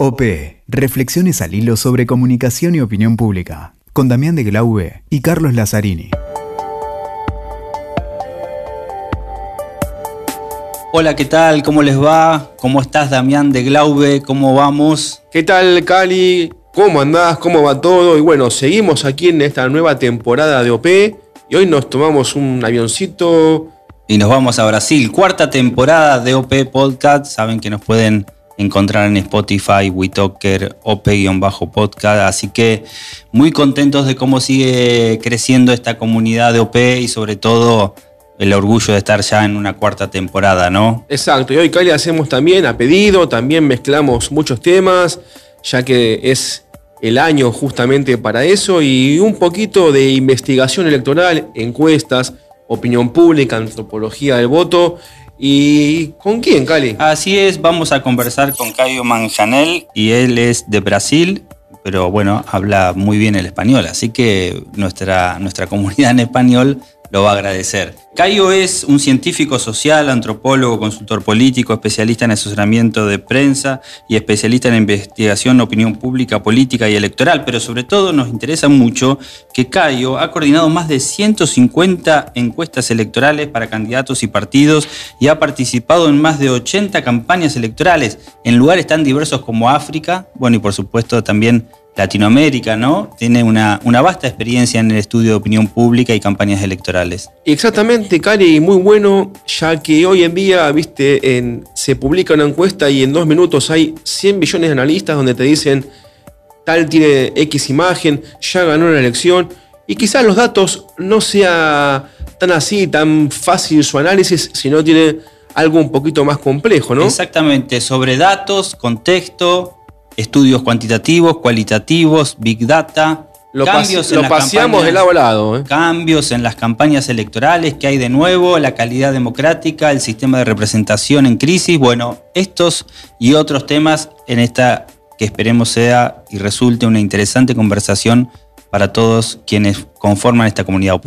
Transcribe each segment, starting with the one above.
OP, Reflexiones al hilo sobre comunicación y opinión pública, con Damián de Glaube y Carlos Lazzarini. Hola, ¿qué tal? ¿Cómo les va? ¿Cómo estás, Damián de Glaube? ¿Cómo vamos? ¿Qué tal, Cali? ¿Cómo andás? ¿Cómo va todo? Y bueno, seguimos aquí en esta nueva temporada de OP y hoy nos tomamos un avioncito. Y nos vamos a Brasil. Cuarta temporada de OP Podcast. Saben que nos pueden encontrar en Spotify, WeTalker, OP-podcast. Así que muy contentos de cómo sigue creciendo esta comunidad de OP y sobre todo el orgullo de estar ya en una cuarta temporada, ¿no? Exacto, y hoy Cali hacemos también a pedido, también mezclamos muchos temas, ya que es el año justamente para eso, y un poquito de investigación electoral, encuestas, opinión pública, antropología del voto, ¿Y con quién, Cali? Así es, vamos a conversar con Caio Manjanel y él es de Brasil, pero bueno, habla muy bien el español, así que nuestra, nuestra comunidad en español lo va a agradecer. Cayo es un científico social, antropólogo, consultor político, especialista en asesoramiento de prensa y especialista en investigación, opinión pública, política y electoral, pero sobre todo nos interesa mucho que Cayo ha coordinado más de 150 encuestas electorales para candidatos y partidos y ha participado en más de 80 campañas electorales en lugares tan diversos como África, bueno, y por supuesto también Latinoamérica, ¿no? Tiene una, una, vasta experiencia en el estudio de opinión pública y campañas electorales. Exactamente, Cari, muy bueno, ya que hoy en día, viste, en, se publica una encuesta y en dos minutos hay 100 millones de analistas donde te dicen tal tiene X imagen, ya ganó la elección, y quizás los datos no sea tan así, tan fácil su análisis, sino tiene algo un poquito más complejo, ¿no? Exactamente, sobre datos, contexto, estudios cuantitativos, cualitativos, big data. Lo, cambios lo paseamos de lado a lado. ¿eh? Cambios en las campañas electorales, que hay de nuevo, la calidad democrática, el sistema de representación en crisis. Bueno, estos y otros temas en esta que esperemos sea y resulte una interesante conversación para todos quienes conforman esta comunidad UP.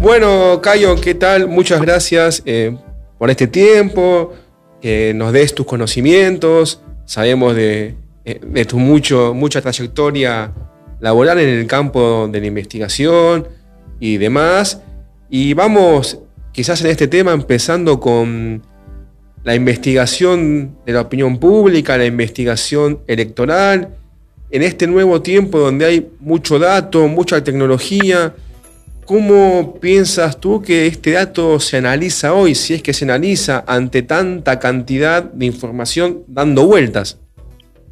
Bueno, Cayo, ¿qué tal? Muchas gracias eh, por este tiempo, que nos des tus conocimientos. Sabemos de, eh, tu mucho, mucha trayectoria laboral en el campo de la investigación y demás. Y vamos quizás en este tema empezando con la investigación de la opinión pública, la investigación electoral, en este nuevo tiempo donde hay mucho dato, mucha tecnología, ¿Cómo piensas tú que este dato se analiza hoy, si es que se analiza ante tanta cantidad de información dando vueltas?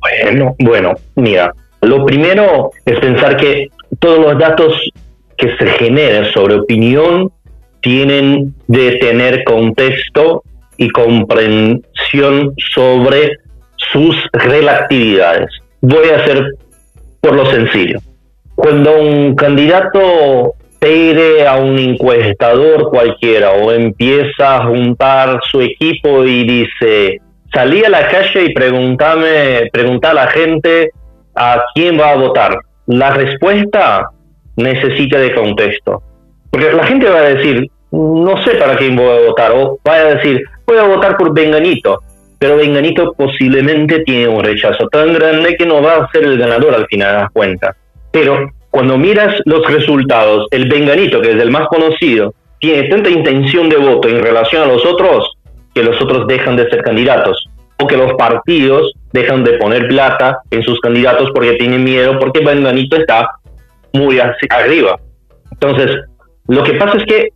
Bueno, bueno, mira, lo primero es pensar que todos los datos que se generan sobre opinión tienen de tener contexto y comprensión sobre sus relatividades. Voy a hacer por lo sencillo. Cuando un candidato pide a un encuestador cualquiera o empieza a juntar su equipo y dice, salí a la calle y pregúntame, pregunta a la gente a quién va a votar. La respuesta necesita de contexto. Porque la gente va a decir, no sé para quién voy a votar, o va a decir, voy a votar por Benganito, pero Benganito posiblemente tiene un rechazo tan grande que no va a ser el ganador al final de las cuentas. Pero cuando miras los resultados, el Benganito, que es el más conocido, tiene tanta intención de voto en relación a los otros que los otros dejan de ser candidatos o que los partidos dejan de poner plata en sus candidatos porque tienen miedo porque Benganito está muy arriba. Entonces, lo que pasa es que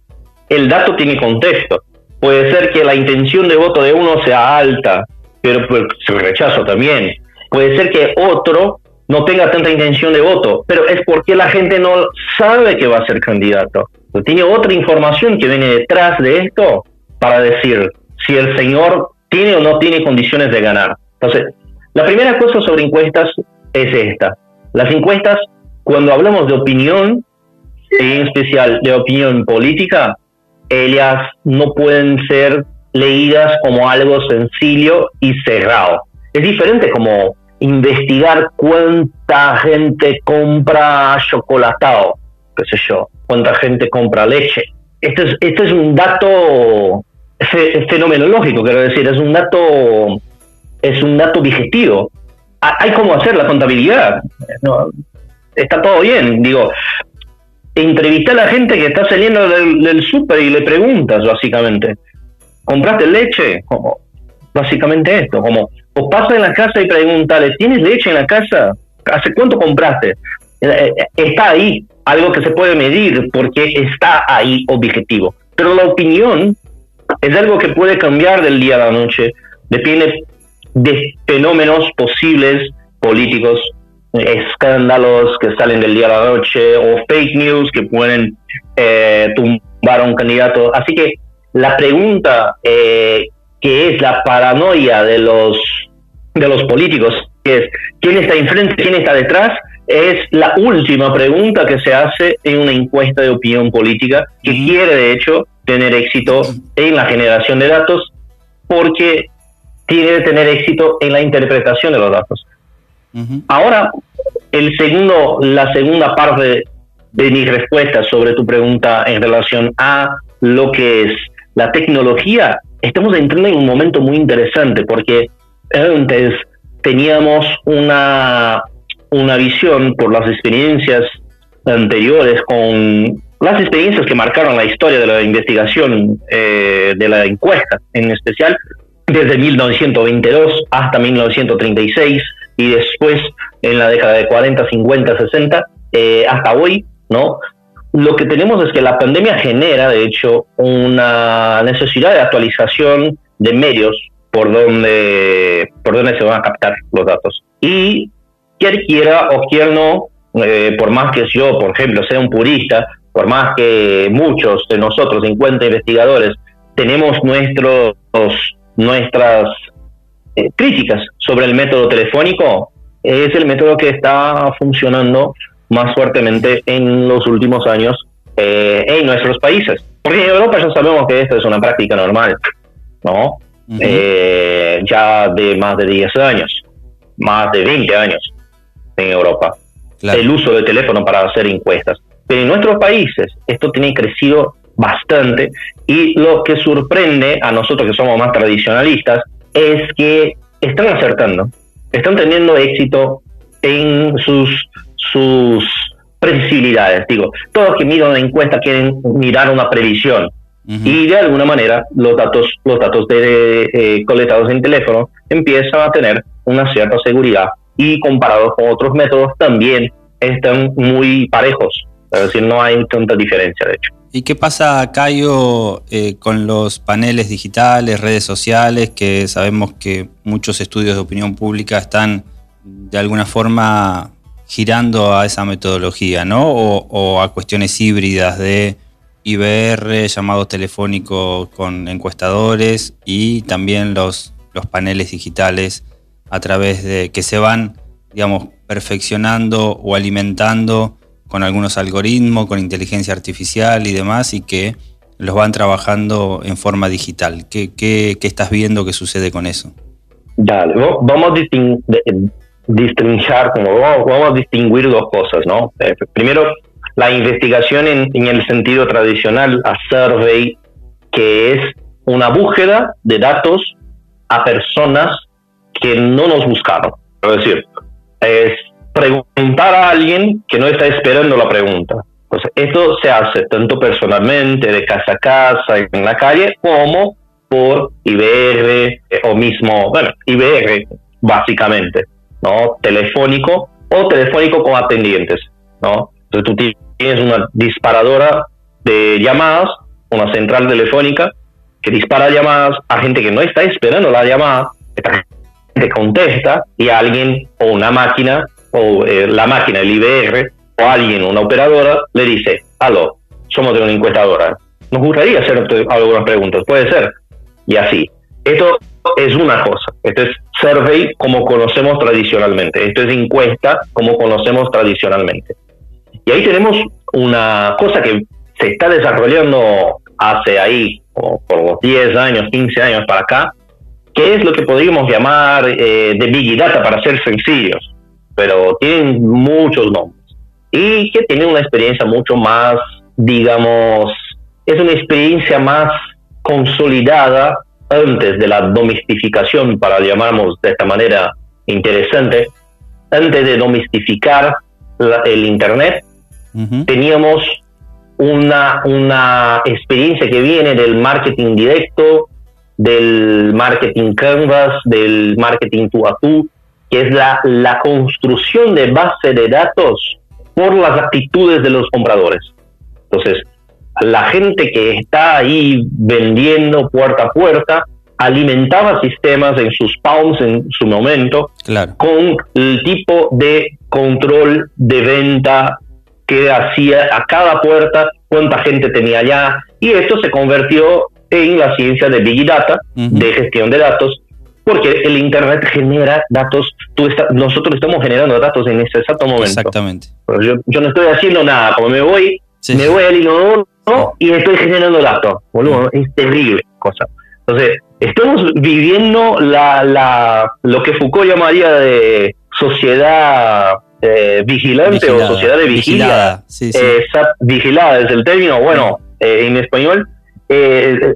el dato tiene contexto. Puede ser que la intención de voto de uno sea alta, pero pues, su rechazo también. Puede ser que otro no tenga tanta intención de voto, pero es porque la gente no sabe que va a ser candidato. Tiene otra información que viene detrás de esto para decir si el señor tiene o no tiene condiciones de ganar. Entonces, la primera cosa sobre encuestas es esta. Las encuestas, cuando hablamos de opinión, en especial de opinión política, ellas no pueden ser leídas como algo sencillo y cerrado. Es diferente como investigar cuánta gente compra chocolatado, qué sé yo, cuánta gente compra leche. Esto es, es un dato fenomenológico, quiero decir, es un dato, es un dato digestivo. Hay cómo hacer la contabilidad. está todo bien. Digo, entrevista a la gente que está saliendo del, del súper y le preguntas, básicamente, ¿compraste leche? Como, básicamente esto, como, o pasa en la casa y pregúntale, ¿tienes leche en la casa? ¿Hace cuánto compraste? Eh, eh, está ahí, algo que se puede medir porque está ahí objetivo. Pero la opinión es algo que puede cambiar del día a la noche, depende de fenómenos posibles políticos, escándalos que salen del día a la noche o fake news que pueden eh, tumbar a un candidato. Así que la pregunta eh, que es la paranoia de los, de los políticos, que es quién está enfrente, quién está detrás, es la última pregunta que se hace en una encuesta de opinión política que quiere de hecho tener éxito en la generación de datos porque tiene que tener éxito en la interpretación de los datos. Ahora, el segundo, la segunda parte de mi respuesta sobre tu pregunta en relación a lo que es la tecnología, estamos entrando en un momento muy interesante porque antes teníamos una, una visión por las experiencias anteriores con las experiencias que marcaron la historia de la investigación eh, de la encuesta, en especial desde 1922 hasta 1936 y después en la década de 40, 50, 60 hasta hoy, ¿no? Lo que tenemos es que la pandemia genera, de hecho, una necesidad de actualización de medios por donde, por donde se van a captar los datos. Y quien quiera o quien no, eh, por más que yo, por ejemplo, sea un purista, por más que muchos de nosotros, 50 investigadores, tenemos nuestros, nuestras eh, críticas sobre el método telefónico, es el método que está funcionando más fuertemente en los últimos años eh, en nuestros países. Porque en Europa ya sabemos que esto es una práctica normal, ¿no? Eh, ya de más de 10 años, más de 20 años en Europa. El uso del teléfono para hacer encuestas. Pero en nuestros países esto tiene crecido bastante y lo que sorprende a nosotros que somos más tradicionalistas es que están acertando, están teniendo éxito en sus, sus previsibilidades. Digo, todos que miran una encuesta quieren mirar una previsión. Y de alguna manera los datos, los datos de, eh, colectados en teléfono empiezan a tener una cierta seguridad y comparados con otros métodos también están muy parejos. Es decir, no hay tanta diferencia, de hecho. ¿Y qué pasa, Cayo, eh, con los paneles digitales, redes sociales, que sabemos que muchos estudios de opinión pública están de alguna forma girando a esa metodología, ¿no? O, a cuestiones híbridas de IBR, llamados telefónicos con encuestadores y también los, los paneles digitales a través de que se van, digamos, perfeccionando o alimentando con algunos algoritmos, con inteligencia artificial y demás, y que los van trabajando en forma digital. ¿Qué, qué, estás viendo que sucede con eso? Dale, vamos a distinguir, como vamos, a distinguir dos cosas, ¿no? Eh, primero, la investigación en, el sentido tradicional, a survey, que es una búsqueda de datos a personas que no nos buscaron. Es decir, es preguntar a alguien que no está esperando la pregunta. Entonces, esto se hace tanto personalmente, de casa a casa, en la calle, como por IBR eh, o mismo, bueno, IBR básicamente, ¿no? Telefónico o telefónico con atendientes, ¿no? Entonces tú tienes una disparadora de llamadas, una central telefónica que dispara llamadas a gente que no está esperando la llamada, esta contesta y alguien o una máquina o eh, la máquina, el IBR, o alguien, una operadora, le dice, aló, somos de una encuestadora, nos gustaría hacer algunas preguntas, puede ser, y así. Esto es una cosa, esto es survey como conocemos tradicionalmente, esto es encuesta como conocemos tradicionalmente. Y ahí tenemos una cosa que se está desarrollando hace ahí, por los 10 años, 15 años para acá, que es lo que podríamos llamar eh, de Big Data para ser sencillos pero tienen muchos nombres. Y que tienen una experiencia mucho más, digamos, es una experiencia más consolidada antes de la domesticación, para llamarnos de esta manera interesante, antes de domesticar el Internet, teníamos una, una experiencia que viene del marketing directo, del marketing canvas, del marketing tú a tú, que es la, la construcción de base de datos por las actitudes de los compradores. Entonces, la gente que está ahí vendiendo puerta a puerta alimentaba sistemas en sus palms en su momento con el tipo de control de venta que hacía a cada puerta, cuánta gente tenía allá, y esto se convirtió en la ciencia de Big Data, de gestión de datos, porque el Internet genera datos, tú nosotros estamos generando datos en ese exacto momento. Exactamente. Yo, yo no estoy haciendo nada, como me voy, me voy al inodoro y estoy generando datos, boludo, es terrible cosa. Entonces, estamos viviendo la, la, lo que Foucault llamaría de sociedad eh, vigilante o sociedad de vigilia. Vigilada, sí, eh, vigilada es el término, bueno, eh, en español.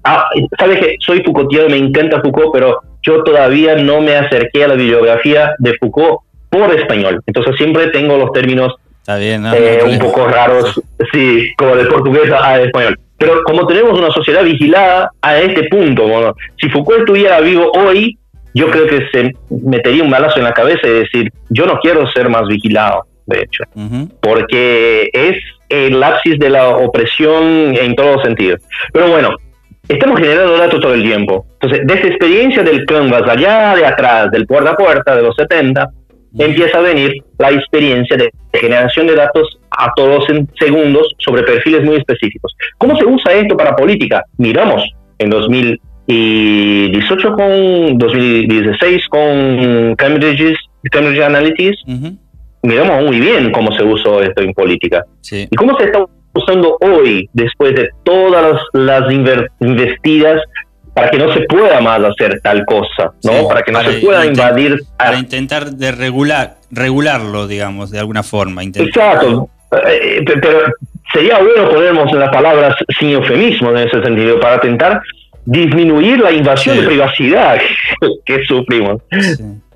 Ah, sabes que soy Foucaultiano, me encanta Foucault, pero yo todavía no me acerqué a la bibliografía de Foucault por español. Entonces siempre tengo los términos un poco raros, sí, como de portugués a español. Pero como tenemos una sociedad vigilada a este punto, bueno, si Foucault estuviera vivo hoy, yo creo que se metería un balazo en la cabeza y decir, yo no quiero ser más vigilado, de hecho, porque es el ápice de la opresión en todos los sentidos. Pero bueno, estamos generando datos todo el tiempo. Entonces, desde experiencia del Canvas allá de atrás, del puerta a puerta de los 70, empieza a venir la experiencia de generación de datos a todos en segundos sobre perfiles muy específicos. ¿Cómo se usa esto para política? Miramos en 2018 con 2016 con Cambridge, Cambridge Analytics, miramos muy bien cómo se usó esto en política. ¿Y cómo se está usando hoy después de todas las, las investidas para que no se pueda más hacer tal cosa, ¿no? para que no se pueda invadir. Para intentar de regular, regularlo, digamos, de alguna forma. Exacto. Eh, pero sería bueno ponernos las palabras sin eufemismo en ese sentido, para intentar disminuir la invasión de privacidad que sufrimos.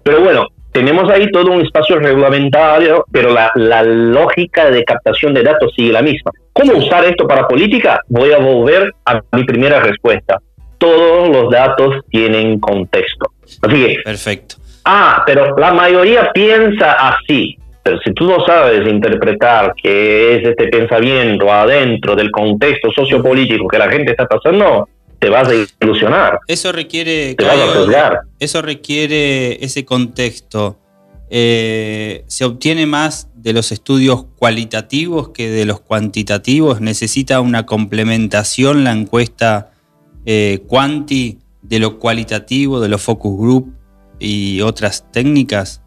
Pero bueno, tenemos ahí todo un espacio reglamentario, pero la, la, lógica de captación de datos sigue la misma. ¿Cómo usar esto para política? Voy a volver a mi primera respuesta todos los datos tienen contexto. Así que, perfecto. Ah, pero la mayoría piensa así. Pero si tú no sabes interpretar qué es este pensamiento adentro del contexto sociopolítico que la gente está pasando, te vas a ilusionar. Eso requiere. Te vas a Eso requiere ese contexto. Eh, se obtiene más de los estudios cualitativos que de los cuantitativos. Necesita una complementación la encuesta eh, Quanti de lo cualitativo, de los focus group y otras técnicas?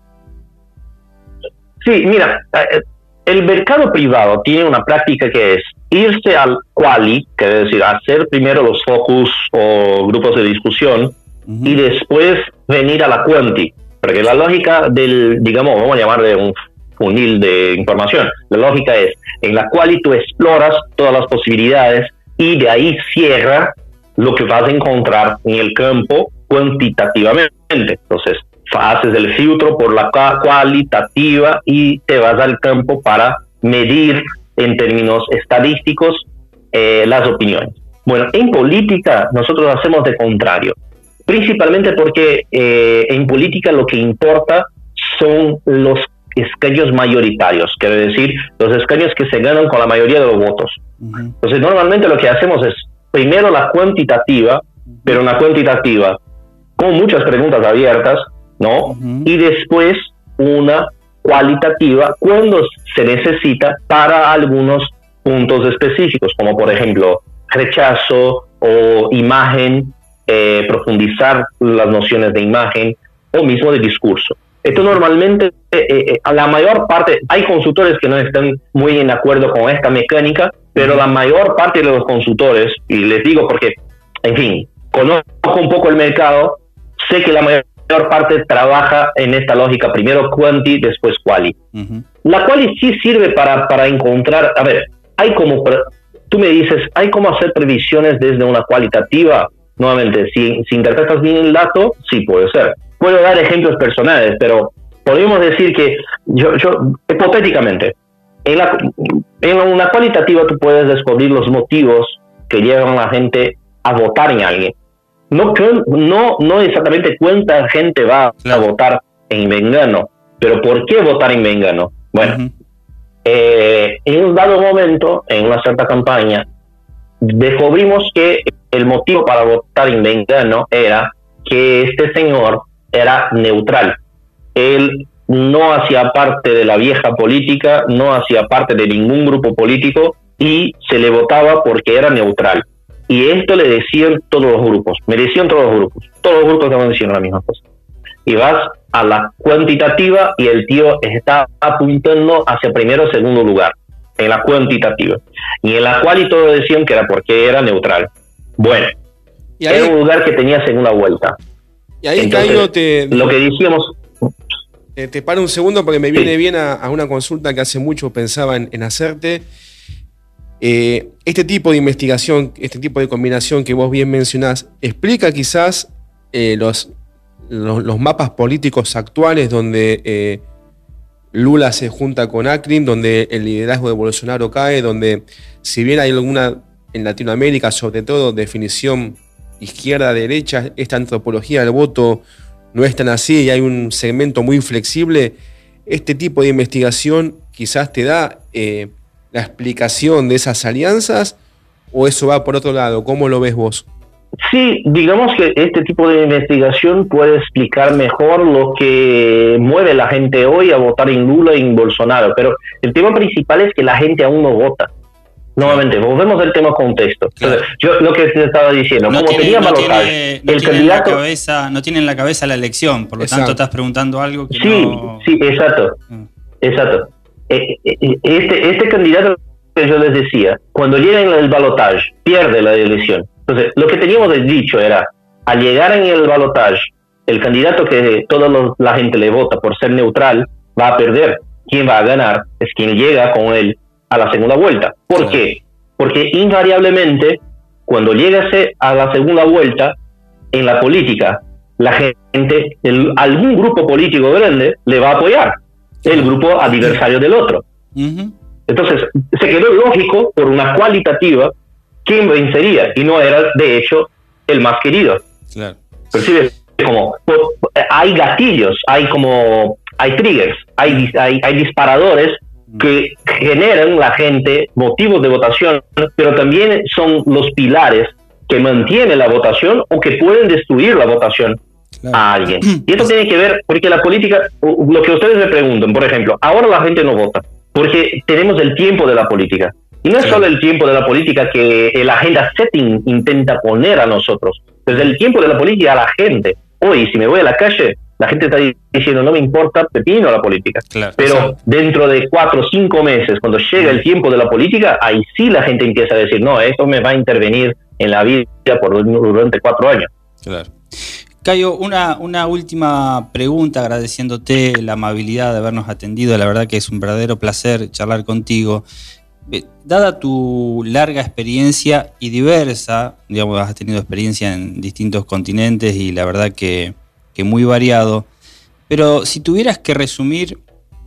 Sí, mira, eh, el mercado privado tiene una práctica que es irse al quali, que es decir, hacer primero los focus o grupos de discusión y después venir a la quanti, porque la lógica del, digamos, vamos a llamar de un funil de información, la lógica es, en la quali tú exploras todas las posibilidades y de ahí cierra lo que vas a encontrar en el campo cuantitativamente. Entonces, haces el filtro por la cualitativa y te vas al campo para medir en términos estadísticos eh, las opiniones. Bueno, en política nosotros hacemos de contrario, principalmente porque eh, en política lo que importa son los escaños mayoritarios, quiere decir, los escaños que se ganan con la mayoría de los votos. Entonces, normalmente lo que hacemos es primero la cuantitativa, pero una cuantitativa con muchas preguntas abiertas, ¿no? Y después una cualitativa cuando se necesita para algunos puntos específicos, como por ejemplo rechazo o imagen, eh, profundizar las nociones de imagen o mismo de discurso. Esto normalmente, eh, eh, a la mayor parte, hay consultores que no están muy en acuerdo con esta mecánica, pero la mayor parte de los consultores, y les digo porque, en fin, conozco un poco el mercado, sé que la mayor parte trabaja en esta lógica, primero quanti, después quali. La quali sí sirve para, para encontrar, a ver, hay como, tú me dices, hay como hacer previsiones desde una cualitativa, nuevamente, si, si interpretas bien el dato, sí puede ser. Puedo dar ejemplos personales, pero podemos decir que, yo, yo hipotéticamente, en, la, en una cualitativa tú puedes descubrir los motivos que llevan a la gente a votar en alguien. No, no, no exactamente cuánta gente va a votar en Mengano, pero ¿por qué votar en Mengano? Bueno, eh, en un dado momento, en una cierta campaña, descubrimos que el motivo para votar en Mengano era que este señor era neutral. Él no hacía parte de la vieja política, no hacía parte de ningún grupo político y se le votaba porque era neutral. Y esto le decían todos los grupos, me decían todos los grupos, todos los grupos estaban diciendo la misma cosa. Y vas a la cuantitativa y el tío está apuntando hacia primero o segundo lugar, en la cuantitativa. Y en la cual y todos decían que era porque era neutral. Bueno, ¿Y era un lugar que tenía segunda vuelta. Y ahí, Entonces, te... Lo que decíamos... Eh, te paro un segundo porque me viene bien a, una consulta que hace mucho pensaba en, hacerte. Eh, este tipo de investigación, este tipo de combinación que vos bien mencionás, explica quizás eh, los, los, mapas políticos actuales donde Lula se junta con Akrin, donde el liderazgo de Bolsonaro cae, donde si bien hay alguna en Latinoamérica, sobre todo, definición izquierda-derecha, esta antropología del voto no es tan así y hay un segmento muy flexible, este tipo de investigación quizás te da eh, la explicación de esas alianzas o eso va por otro lado? ¿Cómo lo ves vos? Sí, digamos que este tipo de investigación puede explicar mejor lo que mueve a la gente hoy a votar en Lula y en Bolsonaro, pero el tema principal es que la gente aún no vota. Nuevamente, volvemos al tema contexto. yo lo que te estaba diciendo, no como tenía no el candidato. cabeza, no tiene en la cabeza la elección, por lo tanto estás preguntando algo que sí, no. Sí, exacto. Mm. Exacto. Eh, eh, eh, este, este candidato que yo les decía, cuando llega en el balotage, pierde la elección. Entonces, lo que teníamos dicho era, al llegar en el balotage, el candidato que toda la gente le vota por ser neutral va a perder. Quien va a ganar es quien llega con él a la segunda vuelta. ¿Por qué? Porque invariablemente, cuando llegase a la segunda vuelta, en la política, la gente, algún grupo político grande le va a apoyar, el grupo adversario del otro. Entonces, se quedó lógico, por una cualitativa, quién vencería, y no era, de hecho, el más querido. Claro. Como, hay gatillos, hay como, hay triggers, hay, hay, hay disparadores que generan la gente motivos de votación, pero también son los pilares que mantienen la votación o que pueden destruir la votación a alguien. Y esto tiene que ver, porque la política, lo que ustedes me preguntan, por ejemplo, ahora la gente no vota, porque tenemos el tiempo de la política. Y no es solo el tiempo de la política que el agenda setting intenta poner a nosotros, es el tiempo de la política a la gente. Hoy, si me voy a la calle, la gente está diciendo, no me importa pepino la política. Pero dentro de cuatro o cinco meses, cuando llega el tiempo de la política, ahí sí la gente empieza a decir, no, esto me va a intervenir en la vida por durante cuatro años. Claro. Cayo, una, una última pregunta, agradeciéndote la amabilidad de habernos atendido. La verdad que es un verdadero placer charlar contigo. Eh, dada tu larga experiencia y diversa, digamos, has tenido experiencia en distintos continentes y la verdad que que muy variado. Pero si tuvieras que resumir,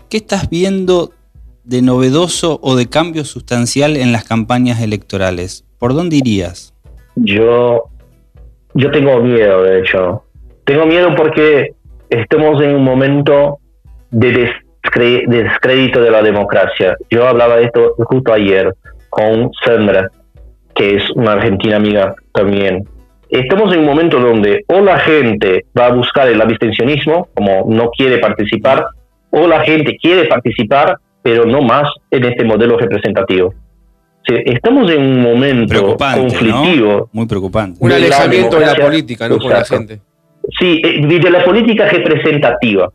¿qué estás viendo de novedoso o de cambio sustancial en las campañas electorales? ¿Por dónde irías? Yo, yo tengo miedo, de hecho. Tengo miedo porque estamos en un momento de descrédito de la democracia. Yo hablaba de esto justo ayer con Sandra, que es una argentina amiga también estamos en un momento donde o la gente va a buscar el abstencionismo, como no quiere participar, o la gente quiere participar, pero no más en este modelo representativo. estamos en un momento conflictivo. Muy preocupante. Un alejamiento de la política, no por la gente. Sí, eh, de la política representativa.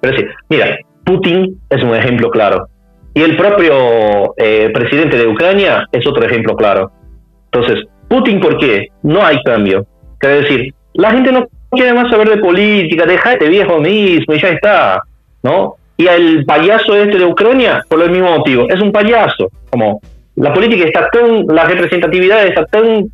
Pero sí, mira, Putin es un ejemplo claro. Y el propio eh, presidente de Ucrania es otro ejemplo claro. Entonces, Putin, ¿por qué? No hay cambio. Quiere decir, la gente no quiere más saber de política, deja este viejo mismo y ya está, ¿no? Y el payaso este de Ucrania, por el mismo motivo, es un payaso. Como la política está tan, la representatividad está tan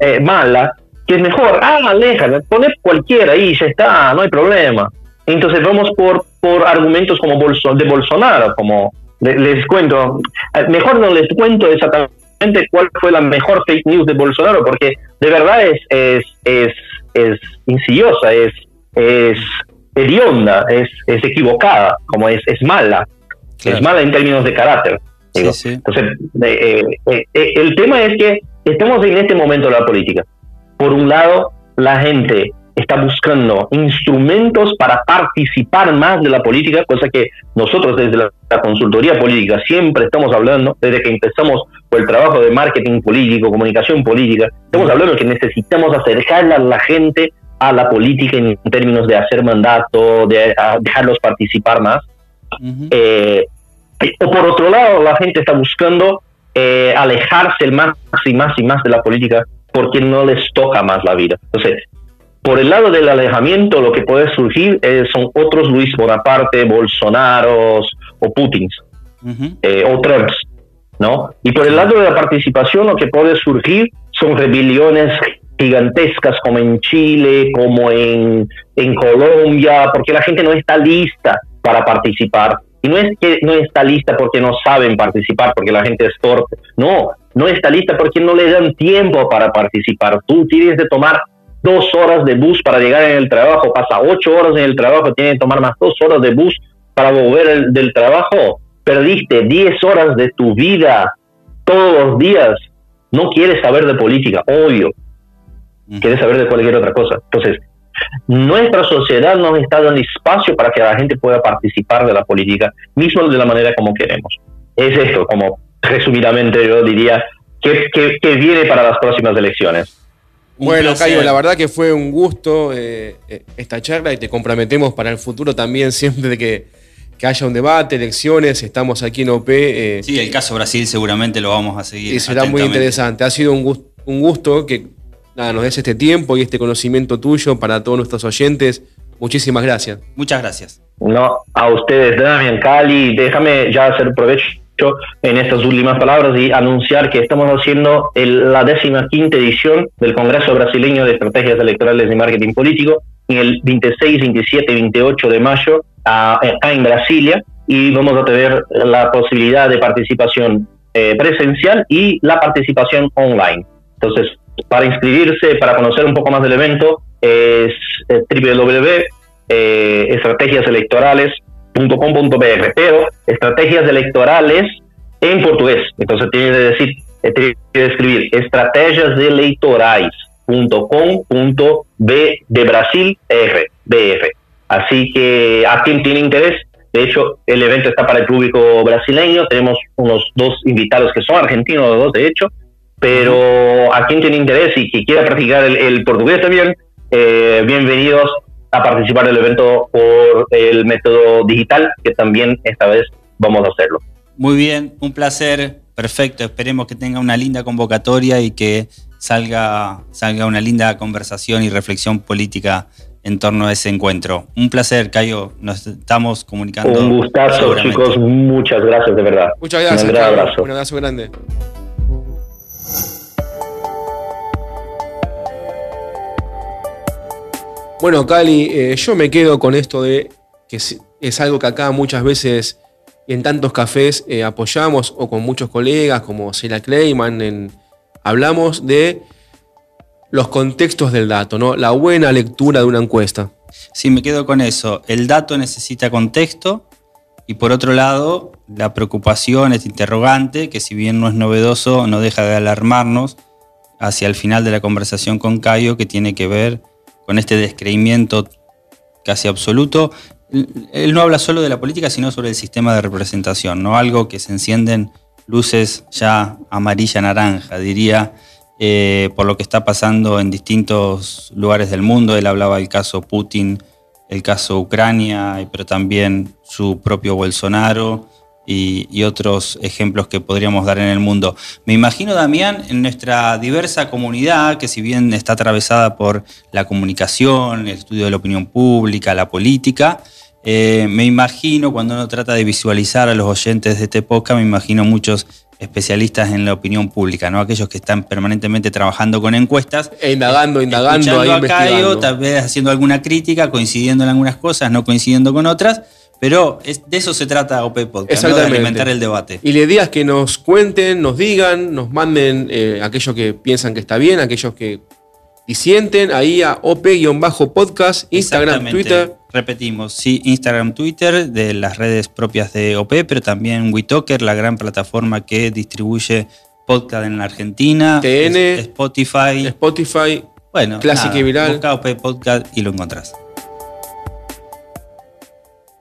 eh, mala que es mejor, ah, aleja, pone cualquiera ahí, ya está, no hay problema. Entonces vamos por, por argumentos como de Bolsonaro, como les, cuento, eh, mejor no les cuento exactamente cuál fue la mejor fake news de Bolsonaro, porque de verdad es, es, es, es insidiosa, es, es hedionda, es, es equivocada, como es, es mala, es mala en términos de carácter. Entonces, eh, eh, el tema es que estamos en este momento de la política. Por un lado, la gente está buscando instrumentos para participar más de la política, cosa que nosotros desde la, consultoría política siempre estamos hablando, desde que empezamos por el trabajo de marketing político, comunicación política, estamos hablando de que necesitamos acercar a la gente a la política en términos de hacer mandato, de dejarlos participar más. Eh, o por otro lado, la gente está buscando eh, alejarse más y más y más de la política porque no les toca más la vida. Entonces, por el lado del alejamiento, lo que puede surgir eh, son otros Luis Bonaparte, Bolsonaro o Putin eh, o Trump, ¿no? Y por el lado de la participación, lo que puede surgir son rebeliones gigantescas como en Chile, como en, en Colombia, porque la gente no está lista para participar. Y no es que no está lista porque no saben participar, porque la gente es torpe. No, no está lista porque no le dan tiempo para participar. Tú tienes de tomar dos horas de bus para llegar en el trabajo, pasa ocho horas en el trabajo, tienes que tomar más dos horas de bus para volver del trabajo. Perdiste diez horas de tu vida todos los días. No quieres saber de política, obvio. Quieres saber de cualquier otra cosa. Entonces, nuestra sociedad nos está dando espacio para que la gente pueda participar de la política, mismo de la manera como queremos. Es esto, como resumidamente yo diría, que, que, viene para las próximas elecciones. Bueno, Cayo, la verdad que fue un gusto eh, eh, esta charla y te comprometemos para el futuro también, siempre de que, que haya un debate, elecciones, estamos aquí en OP. Eh, sí, el caso Brasil seguramente lo vamos a seguir. Y será muy interesante. Ha sido un, gusto, un gusto que nada, nos des este tiempo y este conocimiento tuyo para todos nuestros oyentes. Muchísimas gracias. Muchas gracias. No, a ustedes, Damian, Cali, déjame ya hacer provecho en estas últimas palabras y anunciar que estamos haciendo la décima quinta edición del Congreso Brasileño de Estrategias Electorales y Marketing Político en el 26, 27 y 28 de mayo acá en Brasilia y vamos a tener la posibilidad de participación eh, presencial y la participación online. Entonces, para inscribirse, para conocer un poco más del evento, es eh, www.estrategiaselectorales.com .com.br, pero estrategias electorales en portugués. Entonces tiene que decir, eh, tiene que escribir estrategiaselectorais.com.b de Brasil R, BF. Así que a quien tiene interés, de hecho, el evento está para el público brasileño. Tenemos unos dos invitados que son argentinos, dos de hecho. Pero a quien tiene interés y que quiera practicar el, portugués también, eh, bienvenidos a participar del evento por el método digital, que también esta vez vamos a hacerlo. Muy bien, un placer, perfecto. Esperemos que tenga una linda convocatoria y que salga, salga una linda conversación y reflexión política en torno a ese encuentro. Un placer, Cayo. Nos estamos comunicando. Un gustazo, chicos. Muchas gracias, de verdad. Muchas gracias. Un gran abrazo. Un abrazo grande. Bueno, Cali, eh, yo me quedo con esto de que es, algo que acá muchas veces en tantos cafés eh, apoyamos o con muchos colegas como Sheila Kleiman, hablamos de los contextos del dato, ¿no? La buena lectura de una encuesta. Sí, me quedo con eso. El dato necesita contexto y por otro lado, la preocupación, este interrogante, que si bien no es novedoso, no deja de alarmarnos hacia el final de la conversación con Cayo, que tiene que ver con este descreimiento casi absoluto. Él no habla solo de la política, sino sobre el sistema de representación, ¿no? Algo que se encienden luces ya amarilla-naranja, diría, eh, por lo que está pasando en distintos lugares del mundo. Él hablaba del caso Putin, el caso Ucrania, pero también su propio Bolsonaro y, otros ejemplos que podríamos dar en el mundo. Me imagino, Damián, en nuestra diversa comunidad, que si bien está atravesada por la comunicación, el estudio de la opinión pública, la política, eh, me imagino cuando uno trata de visualizar a los oyentes de este podcast, me imagino muchos especialistas en la opinión pública, ¿no? Aquellos que están permanentemente trabajando con encuestas. E indagando, indagando, ahí investigando. tal vez haciendo alguna crítica, coincidiendo en algunas cosas, no coincidiendo con otras, pero es- de eso se trata OP Podcast, ¿no? de alimentar el debate. Y la idea es que nos cuenten, nos digan, nos manden eh, aquellos que piensan que está bien, aquellos que disienten, ahí a OP-podcast, Instagram. Twitter. Repetimos, sí, Instagram, Twitter, de las redes propias de OP, pero también WeTalker, la gran plataforma que distribuye podcast en la Argentina, TN, Spotify, Spotify. bueno, Clásica y Viral. Busca OP Podcast y lo encontrás.